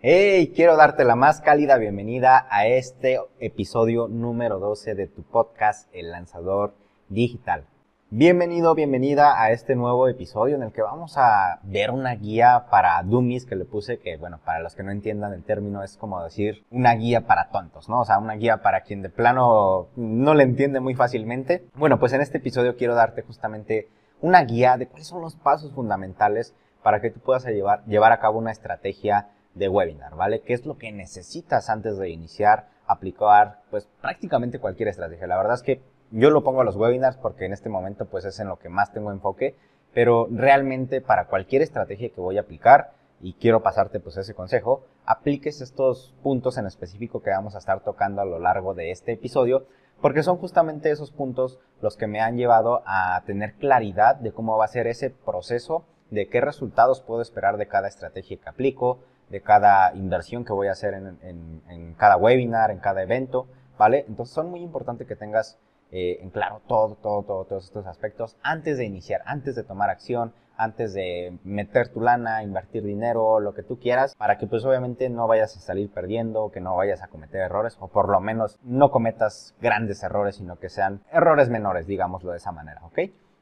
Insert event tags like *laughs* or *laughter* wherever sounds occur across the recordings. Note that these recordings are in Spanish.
Hey, quiero darte la más cálida bienvenida a este episodio número 12 de tu podcast El Lanzador Digital. Bienvenido, bienvenida a este nuevo episodio en el que vamos a ver una guía para dummies que le puse, que bueno, para los que no entiendan el término es como decir una guía para tontos, ¿no? O sea, una guía para quien de plano no le entiende muy fácilmente. Bueno, pues en este episodio quiero darte justamente una guía de cuáles son los pasos fundamentales para que tú puedas llevar, llevar a cabo una estrategia de webinar, ¿vale? ¿Qué es lo que necesitas antes de iniciar, aplicar, pues prácticamente cualquier estrategia? La verdad es que yo lo pongo a los webinars porque en este momento pues es en lo que más tengo enfoque, pero realmente para cualquier estrategia que voy a aplicar, y quiero pasarte pues ese consejo, apliques estos puntos en específico que vamos a estar tocando a lo largo de este episodio, porque son justamente esos puntos los que me han llevado a tener claridad de cómo va a ser ese proceso, de qué resultados puedo esperar de cada estrategia que aplico, de cada inversión que voy a hacer en, en cada webinar, en cada evento, ¿vale? Entonces son muy importantes que tengas eh, en claro todo, todo, todo, todos estos aspectos antes de iniciar, antes de tomar acción, antes de meter tu lana, invertir dinero, lo que tú quieras, para que pues obviamente no vayas a salir perdiendo, que no vayas a cometer errores, o por lo menos no cometas grandes errores, sino que sean errores menores, digámoslo de esa manera, ¿ok?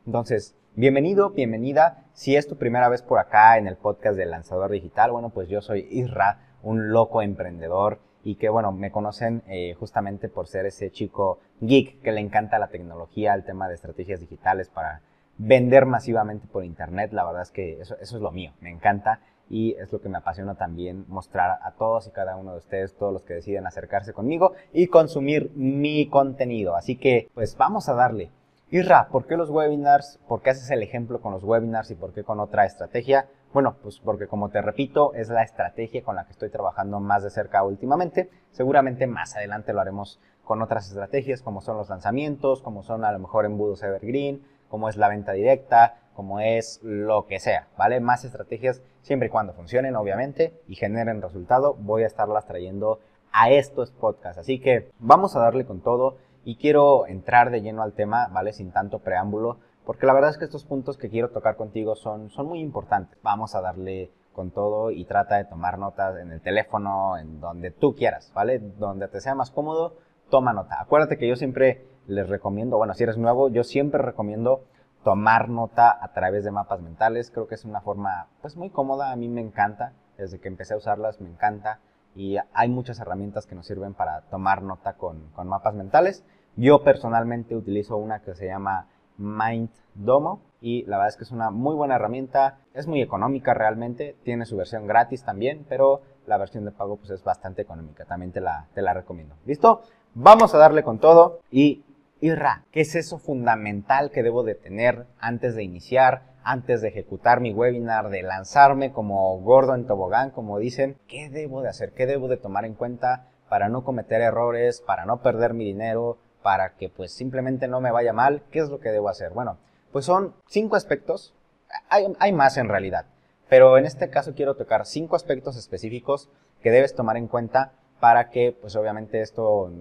Entonces, bienvenido, bienvenida. Si es tu primera vez por acá en el podcast del lanzador digital, bueno, pues yo soy Isra, un loco emprendedor y que bueno, me conocen eh, justamente por ser ese chico geek que le encanta la tecnología, el tema de estrategias digitales para vender masivamente por internet. La verdad es que eso, eso es lo mío, me encanta y es lo que me apasiona también mostrar a todos y cada uno de ustedes, todos los que deciden acercarse conmigo y consumir mi contenido. Así que pues vamos a darle. Irra, ¿por qué los webinars? ¿Por qué haces el ejemplo con los webinars y por qué con otra estrategia? Bueno, pues porque como te repito, es la estrategia con la que estoy trabajando más de cerca últimamente. Seguramente más adelante lo haremos con otras estrategias como son los lanzamientos, como son a lo mejor embudos evergreen, como es la venta directa, como es lo que sea, ¿vale? Más estrategias siempre y cuando funcionen, obviamente, y generen resultado, voy a estarlas trayendo a estos podcasts. Así que vamos a darle con todo y quiero entrar de lleno al tema, ¿vale? Sin tanto preámbulo, porque la verdad es que estos puntos que quiero tocar contigo son, son muy importantes. Vamos a darle con todo y trata de tomar notas en el teléfono, en donde tú quieras, ¿vale? Donde te sea más cómodo, toma nota. Acuérdate que yo siempre les recomiendo, bueno, si eres nuevo, yo siempre recomiendo tomar nota a través de mapas mentales. Creo que es una forma, pues, muy cómoda. A mí me encanta. Desde que empecé a usarlas, me encanta. Y hay muchas herramientas que nos sirven para tomar nota con, con mapas mentales. Yo personalmente utilizo una que se llama MindDomo y la verdad es que es una muy buena herramienta, es muy económica realmente, tiene su versión gratis también, pero la versión de pago pues es bastante económica, también te la, te la recomiendo. ¿Listo? Vamos a darle con todo y Irra, ¿qué es eso fundamental que debo de tener antes de iniciar, antes de ejecutar mi webinar, de lanzarme como gordo en tobogán, como dicen? ¿Qué debo de hacer? ¿Qué debo de tomar en cuenta para no cometer errores, para no perder mi dinero, para que pues simplemente no me vaya mal, ¿qué es lo que debo hacer? Bueno, pues son cinco aspectos, hay, más en realidad, pero en este caso quiero tocar cinco aspectos específicos que debes tomar en cuenta para que pues obviamente esto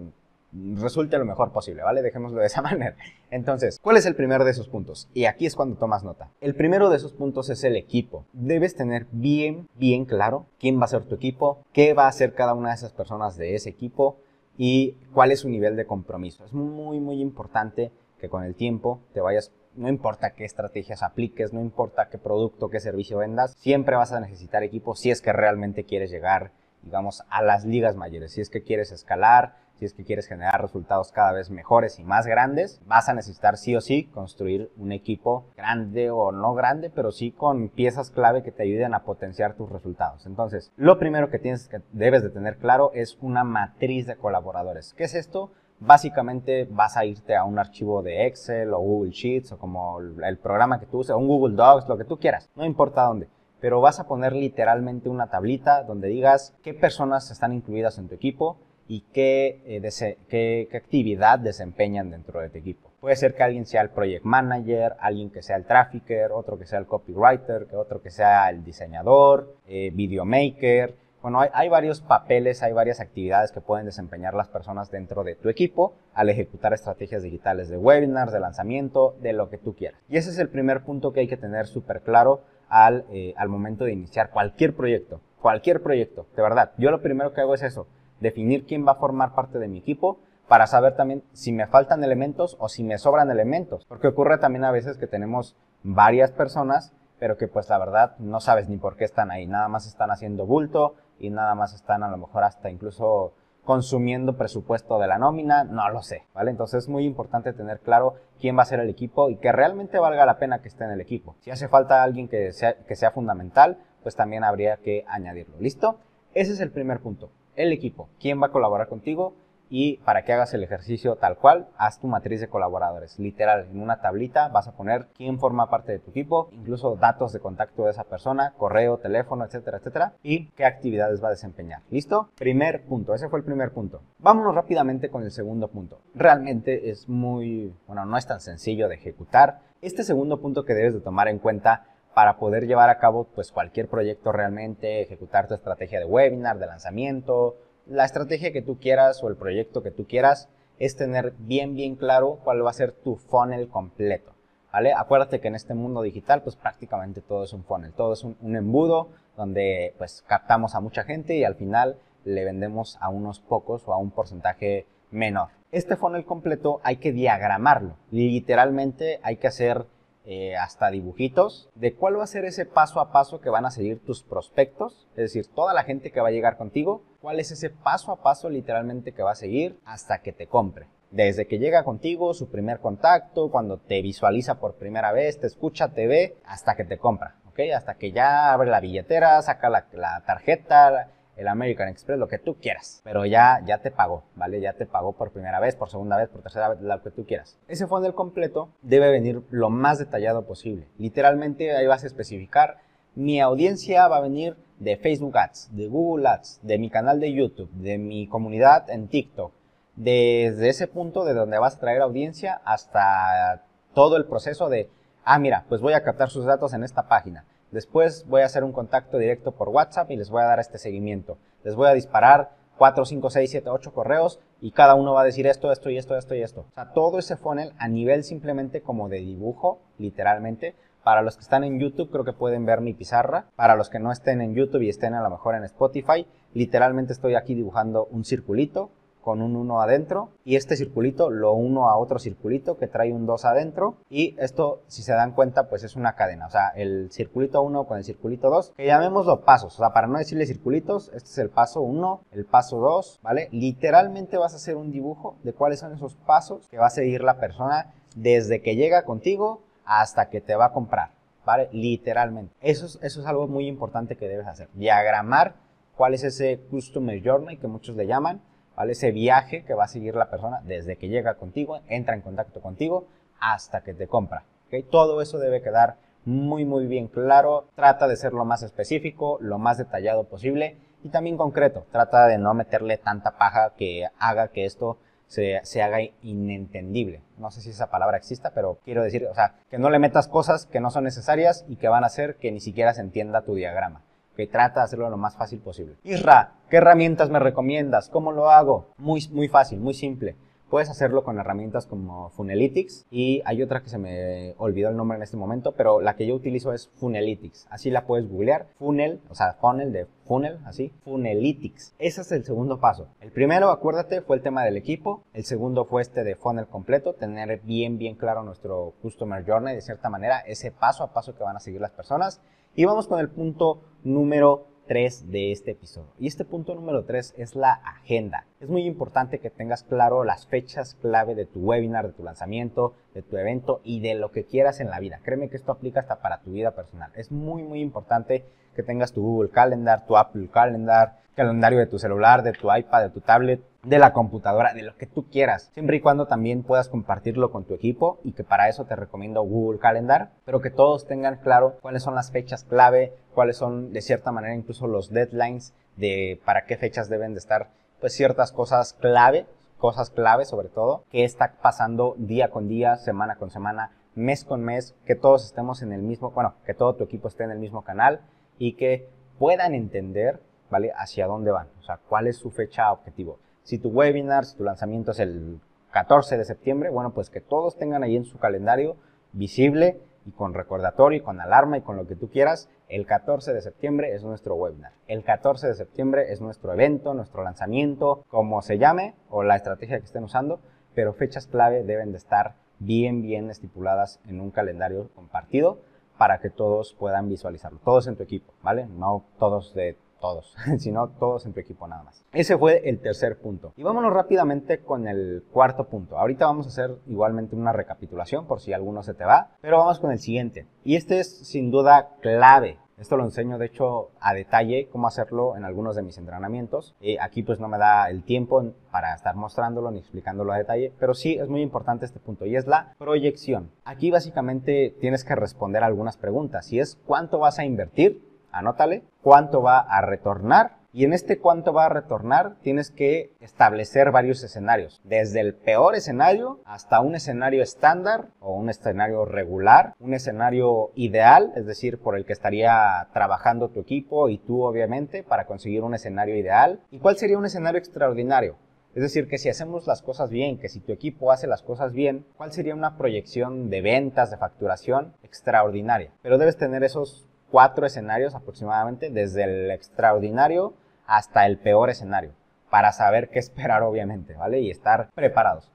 resulte lo mejor posible, ¿vale? Dejémoslo de esa *laughs* manera. Entonces, ¿cuál es el primero de esos puntos? Y aquí es cuando tomas nota. El primero de esos puntos es el equipo. Debes tener bien, bien claro quién va a ser tu equipo, qué va a hacer cada una de esas personas de ese equipo, y cuál es su nivel de compromiso. Es muy, muy importante que con el tiempo te vayas, no importa qué estrategias apliques, no importa qué producto, qué servicio vendas, siempre vas a necesitar equipo si es que realmente quieres llegar, digamos, a las ligas mayores, si es que quieres escalar, si es que quieres generar resultados cada vez mejores y más grandes, vas a necesitar sí o sí construir un equipo grande o no grande, pero sí con piezas clave que te ayuden a potenciar tus resultados. Entonces, lo primero que tienes que debes de tener claro es una matriz de colaboradores. ¿Qué es esto? Básicamente vas a irte a un archivo de Excel o Google Sheets o como el programa que tú uses, un Google Docs, lo que tú quieras, no importa dónde pero vas a poner literalmente una tablita donde digas qué personas están incluidas en tu equipo, y qué, eh, qué, actividad desempeñan dentro de tu equipo. Puede ser que alguien sea el project manager, alguien que sea el trafficker, otro que sea el copywriter, otro que sea el diseñador, eh, videomaker. Bueno, hay, hay, varios papeles, hay varias actividades que pueden desempeñar las personas dentro de tu equipo al ejecutar estrategias digitales de webinars, de lanzamiento, de lo que tú quieras. Y ese es el primer punto que hay que tener súper claro al, eh, al momento de iniciar cualquier proyecto cualquier proyecto, de verdad. Yo lo primero que hago es eso, definir quién va a formar parte de mi equipo para saber también si me faltan elementos o si me sobran elementos. Porque ocurre también a veces que tenemos varias personas, pero que pues la verdad no sabes ni por qué están ahí. Nada más están haciendo bulto y nada más están a lo mejor hasta incluso consumiendo presupuesto de la nómina, no lo sé, ¿vale? Entonces es muy importante tener claro quién va a ser el equipo y que realmente valga la pena que esté en el equipo. Si hace falta alguien que sea, que sea fundamental, pues también habría que añadirlo. ¿Listo? Ese es el primer punto. El equipo. ¿Quién va a colaborar contigo? y para que hagas el ejercicio tal cual, haz tu matriz de colaboradores. Literal, en una tablita vas a poner quién forma parte de tu equipo, incluso datos de contacto de esa persona, correo, teléfono, etcétera, etcétera, y qué actividades va a desempeñar. ¿Listo? Primer punto, ese fue el primer punto. Vámonos rápidamente con el segundo punto. Realmente es muy, bueno, no es tan sencillo de ejecutar. Este segundo punto que debes de tomar en cuenta para poder llevar a cabo pues cualquier proyecto realmente, ejecutar tu estrategia de webinar, de lanzamiento, la estrategia que tú quieras o el proyecto que tú quieras es tener bien, bien claro cuál va a ser tu funnel completo. ¿Vale? Acuérdate que en este mundo digital, pues prácticamente todo es un funnel, todo es un, embudo donde pues captamos a mucha gente y al final le vendemos a unos pocos o a un porcentaje menor. Este funnel completo hay que diagramarlo. Literalmente hay que hacer eh, hasta dibujitos de cuál va a ser ese paso a paso que van a seguir tus prospectos, es decir, toda la gente que va a llegar contigo, cuál es ese paso a paso literalmente que va a seguir hasta que te compre. Desde que llega contigo, su primer contacto, cuando te visualiza por primera vez, te escucha, te ve, hasta que te compra, ¿ok? Hasta que ya abre la billetera, saca la, la tarjeta, el American Express, lo que tú quieras. Pero ya, ya te pagó, ¿vale? Ya te pagó por primera vez, por segunda vez, por tercera vez, lo que tú quieras. Ese funnel completo debe venir lo más detallado posible. Literalmente ahí vas a especificar, mi audiencia va a venir de Facebook Ads, de Google Ads, de mi canal de YouTube, de mi comunidad en TikTok. Desde ese punto de donde vas a traer audiencia hasta todo el proceso de, ah, mira, pues voy a captar sus datos en esta página Después voy a hacer un contacto directo por WhatsApp y les voy a dar este seguimiento. Les voy a disparar 4, 5, 6, 7, 8 correos y cada uno va a decir esto, esto y esto, esto y esto. O sea, todo ese funnel a nivel simplemente como de dibujo, literalmente. Para los que están en YouTube creo que pueden ver mi pizarra. Para los que no estén en YouTube y estén a lo mejor en Spotify, literalmente estoy aquí dibujando un circulito con un 1 adentro y este circulito lo uno a otro circulito que trae un 2 adentro y esto si se dan cuenta pues es una cadena, o sea el circulito 1 con el circulito 2 que llamémoslo pasos, o sea para no decirle circulitos, este es el paso 1, el paso 2, ¿vale? Literalmente vas a hacer un dibujo de cuáles son esos pasos que va a seguir la persona desde que llega contigo hasta que te va a comprar, ¿vale? Literalmente. Eso es, eso es algo muy importante que debes hacer, diagramar cuál es ese customer journey que muchos le llaman, ¿vale? Ese viaje que va a seguir la persona desde que llega contigo, entra en contacto contigo, hasta que te compra. ¿okay? Todo eso debe quedar muy, muy bien claro. Trata de ser lo más específico, lo más detallado posible y también concreto. Trata de no meterle tanta paja que haga que esto se, se, haga inentendible. No sé si esa palabra exista, pero quiero decir, o sea, que no le metas cosas que no son necesarias y que van a hacer que ni siquiera se entienda tu diagrama que trata de hacerlo lo más fácil posible. Isra, ¿qué herramientas me recomiendas? ¿Cómo lo hago? Muy, muy fácil, muy simple. Puedes hacerlo con herramientas como Funelytics y hay otra que se me olvidó el nombre en este momento, pero la que yo utilizo es Funelytics. Así la puedes googlear. Funnel, o sea, funnel de funnel, así. Funelytics. Ese es el segundo paso. El primero, acuérdate, fue el tema del equipo. El segundo fue este de funnel completo, tener bien, bien claro nuestro Customer Journey, de cierta manera, ese paso a paso que van a seguir las personas. Y vamos con el punto número 3 de este episodio. Y este punto número 3 es la agenda. Es muy importante que tengas claro las fechas clave de tu webinar, de tu lanzamiento, de tu evento y de lo que quieras en la vida. Créeme que esto aplica hasta para tu vida personal. Es muy, muy importante que tengas tu Google Calendar, tu Apple Calendar, calendario de tu celular, de tu iPad, de tu tablet, de la computadora, de lo que tú quieras, siempre y cuando también puedas compartirlo con tu equipo y que para eso te recomiendo Google Calendar, pero que todos tengan claro cuáles son las fechas clave, cuáles son de cierta manera incluso los deadlines de para qué fechas deben de estar pues ciertas cosas clave, cosas clave sobre todo, que está pasando día con día, semana con semana, mes con mes, que todos estemos en el mismo, bueno, que todo tu equipo esté en el mismo canal y que puedan entender, ¿vale? Hacia dónde van, o sea, cuál es su fecha objetivo. Si tu webinar, si tu lanzamiento es el 14 de septiembre, bueno, pues que todos tengan ahí en su calendario visible y con recordatorio y con alarma y con lo que tú quieras, el 14 de septiembre es nuestro webinar. El 14 de septiembre es nuestro evento, nuestro lanzamiento, como se llame o la estrategia que estén usando, pero fechas clave deben de estar bien, bien estipuladas en un calendario compartido para que todos puedan visualizarlo. Todos en tu equipo, ¿vale? No todos de todos, *laughs* sino todos en tu equipo nada más. Ese fue el tercer punto. Y vámonos rápidamente con el cuarto punto. Ahorita vamos a hacer igualmente una recapitulación por si alguno se te va, pero vamos con el siguiente. Y este es sin duda clave esto lo enseño, de hecho, a detalle cómo hacerlo en algunos de mis entrenamientos. y aquí pues no me da el tiempo para estar mostrándolo ni explicándolo a detalle, pero sí es muy importante este punto y es la proyección. Aquí básicamente tienes que responder algunas preguntas. Si es cuánto vas a invertir, anótale, cuánto va a retornar y en este cuánto va a retornar tienes que establecer varios escenarios, desde el peor escenario hasta un escenario estándar o un escenario regular, un escenario ideal, es decir, por el que estaría trabajando tu equipo y tú obviamente para conseguir un escenario ideal. ¿Y cuál sería un escenario extraordinario? Es decir, que si hacemos las cosas bien, que si tu equipo hace las cosas bien, ¿cuál sería una proyección de ventas, de facturación extraordinaria? Pero debes tener esos cuatro escenarios aproximadamente, desde el extraordinario hasta el peor escenario, para saber qué esperar obviamente, ¿vale? Y estar preparados.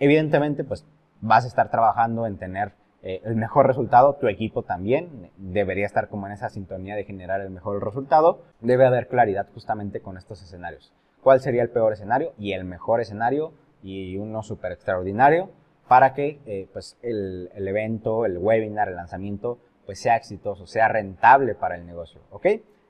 Evidentemente, pues vas a estar trabajando en tener eh, el mejor resultado, tu equipo también debería estar como en esa sintonía de generar el mejor resultado, debe haber claridad justamente con estos escenarios. ¿Cuál sería el peor escenario y el mejor escenario y uno súper extraordinario para que eh, pues el, el evento, el webinar, el lanzamiento pues sea exitoso, sea rentable para el negocio, ¿ok?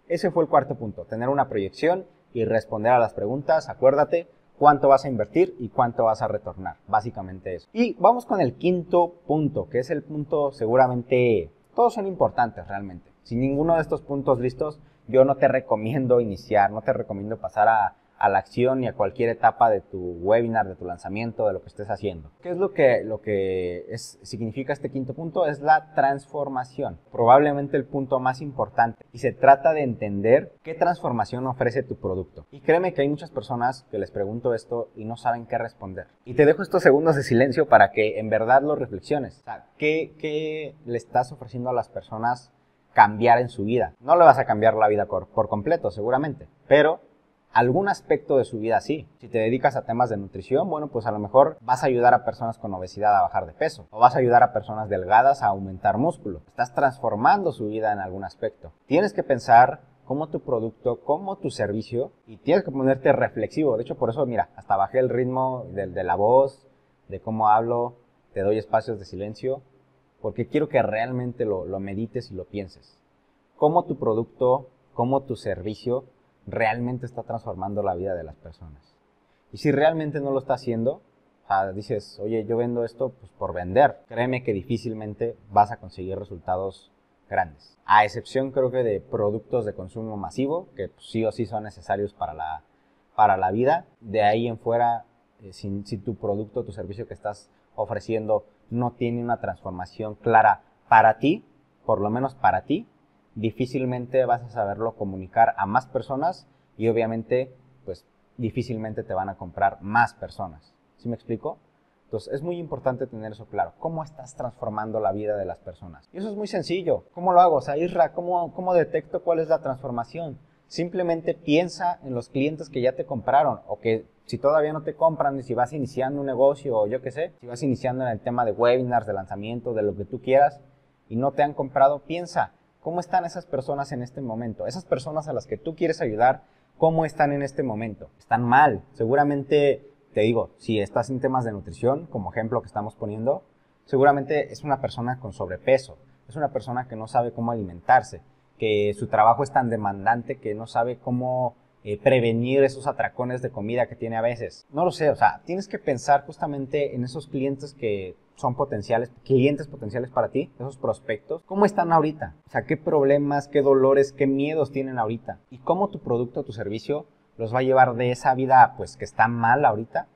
Ese fue el cuarto punto, tener una proyección y responder a las preguntas. Acuérdate cuánto vas a invertir y cuánto vas a retornar. Básicamente eso. Y vamos con el quinto punto, que es el punto seguramente, todos son importantes realmente. Sin ninguno de estos puntos listos, yo no te recomiendo iniciar, no te recomiendo pasar a a la acción y a cualquier etapa de tu webinar, de tu lanzamiento, de lo que estés haciendo. ¿Qué es lo que, lo que significa este quinto punto? Es la transformación, probablemente el punto más importante. Y se trata de entender qué transformación ofrece tu producto. Y créeme que hay muchas personas que les pregunto esto y no saben qué responder. Y te dejo estos segundos de silencio para que en verdad lo reflexiones. O sea, ¿qué, qué le estás ofreciendo a las personas cambiar en su vida? No le vas a cambiar la vida por, por completo, seguramente, pero algún aspecto de su vida sí. Si te dedicas a temas de nutrición, bueno, pues a lo mejor vas a ayudar a personas con obesidad a bajar de peso o vas a ayudar a personas delgadas a aumentar músculo. Estás transformando su vida en algún aspecto. Tienes que pensar cómo tu producto, cómo tu servicio y tienes que ponerte reflexivo. De hecho, por eso, mira, hasta bajé el ritmo de, la voz, de cómo hablo, te doy espacios de silencio, porque quiero que realmente lo medites y lo pienses. Cómo tu producto, cómo tu servicio realmente está transformando la vida de las personas. Y si realmente no lo está haciendo, dices, oye, yo vendo esto pues, por vender, créeme que difícilmente vas a conseguir resultados grandes. A excepción creo que de productos de consumo masivo, que pues, sí o sí son necesarios para la, para la vida. De ahí en fuera, eh, si tu producto, tu servicio que estás ofreciendo no tiene una transformación clara para ti, por lo menos para ti, difícilmente vas a saberlo comunicar a más personas y obviamente pues difícilmente te van a comprar más personas. ¿Sí me explico? Entonces es muy importante tener eso claro. ¿Cómo estás transformando la vida de las personas? Y eso es muy sencillo. ¿Cómo lo hago? O sea, Isra, ¿cómo, ¿cómo detecto cuál es la transformación? Simplemente piensa en los clientes que ya te compraron o que si todavía no te compran y si vas iniciando un negocio o yo qué sé, si vas iniciando en el tema de webinars, de lanzamiento, de lo que tú quieras y no te han comprado, piensa, ¿Cómo están esas personas en este momento? Esas personas a las que tú quieres ayudar, ¿cómo están en este momento? Están mal. Seguramente, te digo, si estás en temas de nutrición, como ejemplo que estamos poniendo, seguramente es una persona con sobrepeso, es una persona que no sabe cómo alimentarse, que su trabajo es tan demandante que no sabe cómo eh, prevenir esos atracones de comida que tiene a veces. No lo sé, o sea, tienes que pensar justamente en esos clientes que son potenciales, clientes potenciales para ti, esos prospectos, ¿cómo están ahorita? O sea, qué problemas, qué dolores, qué miedos tienen ahorita y cómo tu producto, tu servicio los va a llevar de esa vida pues que está mal ahorita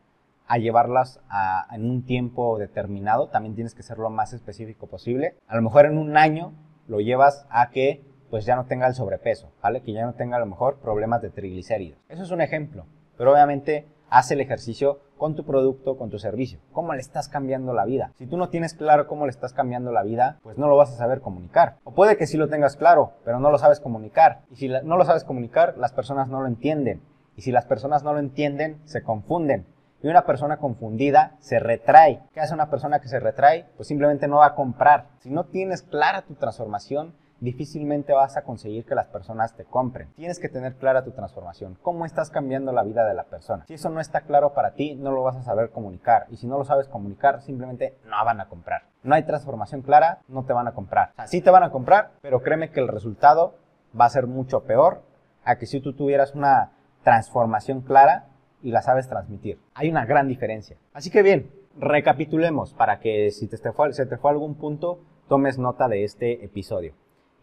a llevarlas a, en un tiempo determinado, también tienes que ser lo más específico posible. A lo mejor en un año lo llevas a que pues ya no tenga el sobrepeso, ¿vale? Que ya no tenga a lo mejor problemas de triglicéridos. Eso es un ejemplo, pero obviamente haz el ejercicio con tu producto, con tu servicio. ¿Cómo le estás cambiando la vida? Si tú no tienes claro cómo le estás cambiando la vida, pues no lo vas a saber comunicar. O puede que sí lo tengas claro, pero no lo sabes comunicar. Y si no lo sabes comunicar, las personas no lo entienden. Y si las personas no lo entienden, se confunden. Y una persona confundida se retrae. ¿Qué hace una persona que se retrae? Pues simplemente no va a comprar. Si no tienes clara tu transformación, difícilmente vas a conseguir que las personas te compren. Tienes que tener clara tu transformación, cómo estás cambiando la vida de la persona. Si eso no está claro para ti, no lo vas a saber comunicar. Y si no lo sabes comunicar, simplemente no van a comprar. No hay transformación clara, no te van a comprar. O sí te van a comprar, pero créeme que el resultado va a ser mucho peor a que si tú tuvieras una transformación clara y la sabes transmitir. Hay una gran diferencia. Así que bien, recapitulemos para que si te fue, se te fue algún punto, tomes nota de este episodio.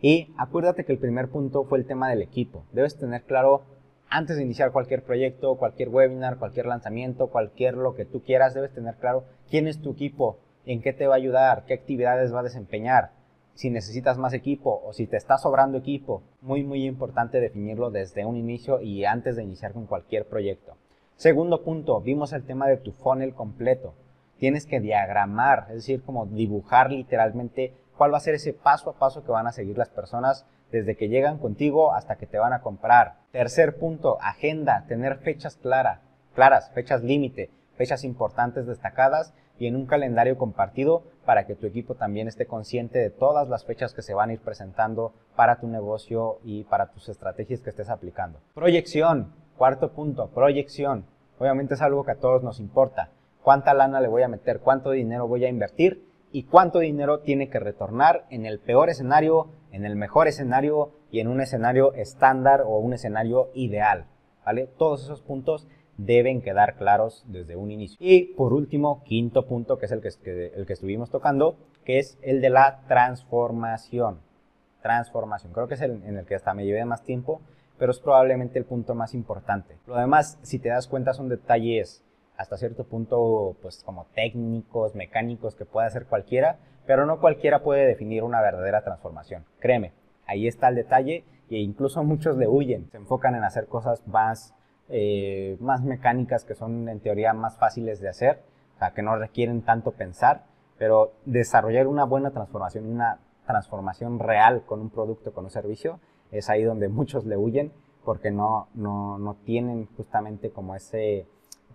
Y acuérdate que el primer punto fue el tema del equipo. Debes tener claro, antes de iniciar cualquier proyecto, cualquier webinar, cualquier lanzamiento, cualquier lo que tú quieras, debes tener claro quién es tu equipo, en qué te va a ayudar, qué actividades va a desempeñar, si necesitas más equipo o si te está sobrando equipo. Muy, muy importante definirlo desde un inicio y antes de iniciar con cualquier proyecto. Segundo punto, vimos el tema de tu funnel completo. Tienes que diagramar, es decir, como dibujar literalmente cuál va a ser ese paso a paso que van a seguir las personas desde que llegan contigo hasta que te van a comprar. Tercer punto, agenda, tener fechas claras, claras, fechas límite, fechas importantes destacadas y en un calendario compartido para que tu equipo también esté consciente de todas las fechas que se van a ir presentando para tu negocio y para tus estrategias que estés aplicando. Proyección, cuarto punto, proyección. Obviamente es algo que a todos nos importa. ¿Cuánta lana le voy a meter? ¿Cuánto dinero voy a invertir? Y cuánto dinero tiene que retornar en el peor escenario, en el mejor escenario y en un escenario estándar o un escenario ideal. ¿vale? Todos esos puntos deben quedar claros desde un inicio. Y por último, quinto punto, que es el que, el que estuvimos tocando, que es el de la transformación. Transformación. Creo que es el en el que hasta me llevé más tiempo, pero es probablemente el punto más importante. Lo demás, si te das cuenta, son detalles hasta cierto punto, pues como técnicos, mecánicos que puede hacer cualquiera, pero no cualquiera puede definir una verdadera transformación. Créeme, ahí está el detalle e incluso muchos le huyen, se enfocan en hacer cosas más, eh, más mecánicas que son en teoría más fáciles de hacer, o sea, que no requieren tanto pensar, pero desarrollar una buena transformación, una transformación real con un producto, con un servicio, es ahí donde muchos le huyen porque no, no, no tienen justamente como ese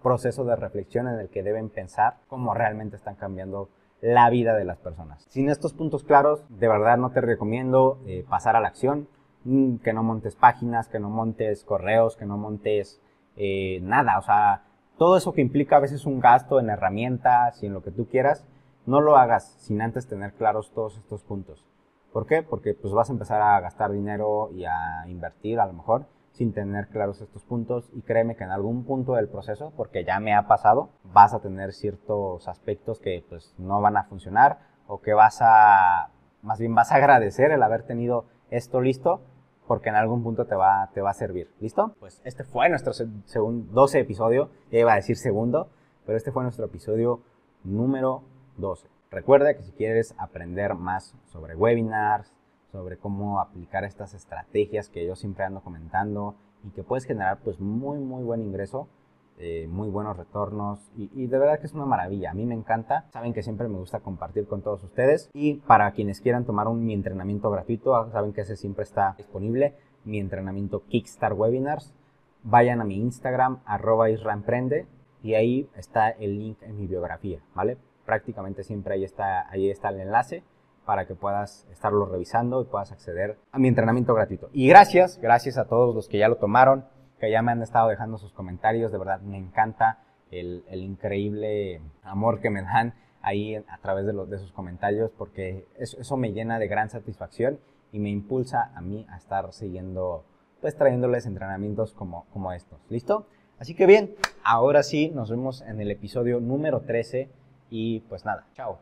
proceso de reflexión en el que deben pensar cómo realmente están cambiando la vida de las personas. Sin estos puntos claros, de verdad no te recomiendo eh, pasar a la acción, mm, que no montes páginas, que no montes correos, que no montes eh, nada, o sea, todo eso que implica a veces un gasto en herramientas y en lo que tú quieras, no lo hagas sin antes tener claros todos estos puntos. ¿Por qué? Porque pues vas a empezar a gastar dinero y a invertir a lo mejor sin tener claros estos puntos y créeme que en algún punto del proceso, porque ya me ha pasado, vas a tener ciertos aspectos que pues no van a funcionar o que vas a, más bien vas a agradecer el haber tenido esto listo porque en algún punto te va, te va a servir. ¿Listo? Pues este fue nuestro segundo, 12 episodio, iba a decir segundo, pero este fue nuestro episodio número 12. Recuerda que si quieres aprender más sobre webinars, sobre cómo aplicar estas estrategias que yo siempre ando comentando y que puedes generar pues muy muy buen ingreso, eh, muy buenos retornos y, de verdad que es una maravilla. A mí me encanta, saben que siempre me gusta compartir con todos ustedes y para quienes quieran tomar un, mi entrenamiento gratuito, ah, saben que ese siempre está disponible, mi entrenamiento Kickstart Webinars. Vayan a mi Instagram, arroba israemprende, y ahí está el link en mi biografía, ¿vale? Prácticamente siempre ahí está, ahí está el enlace para que puedas estarlo revisando y puedas acceder a mi entrenamiento gratuito. Y gracias, gracias a todos los que ya lo tomaron, que ya me han estado dejando sus comentarios, de verdad me encanta el, increíble amor que me dan ahí a través de, los, de sus comentarios, porque eso, eso me llena de gran satisfacción y me impulsa a mí a estar siguiendo, pues trayéndoles entrenamientos como, como estos. ¿Listo? Así que bien, ahora sí, nos vemos en el episodio número 13 y pues nada, chao.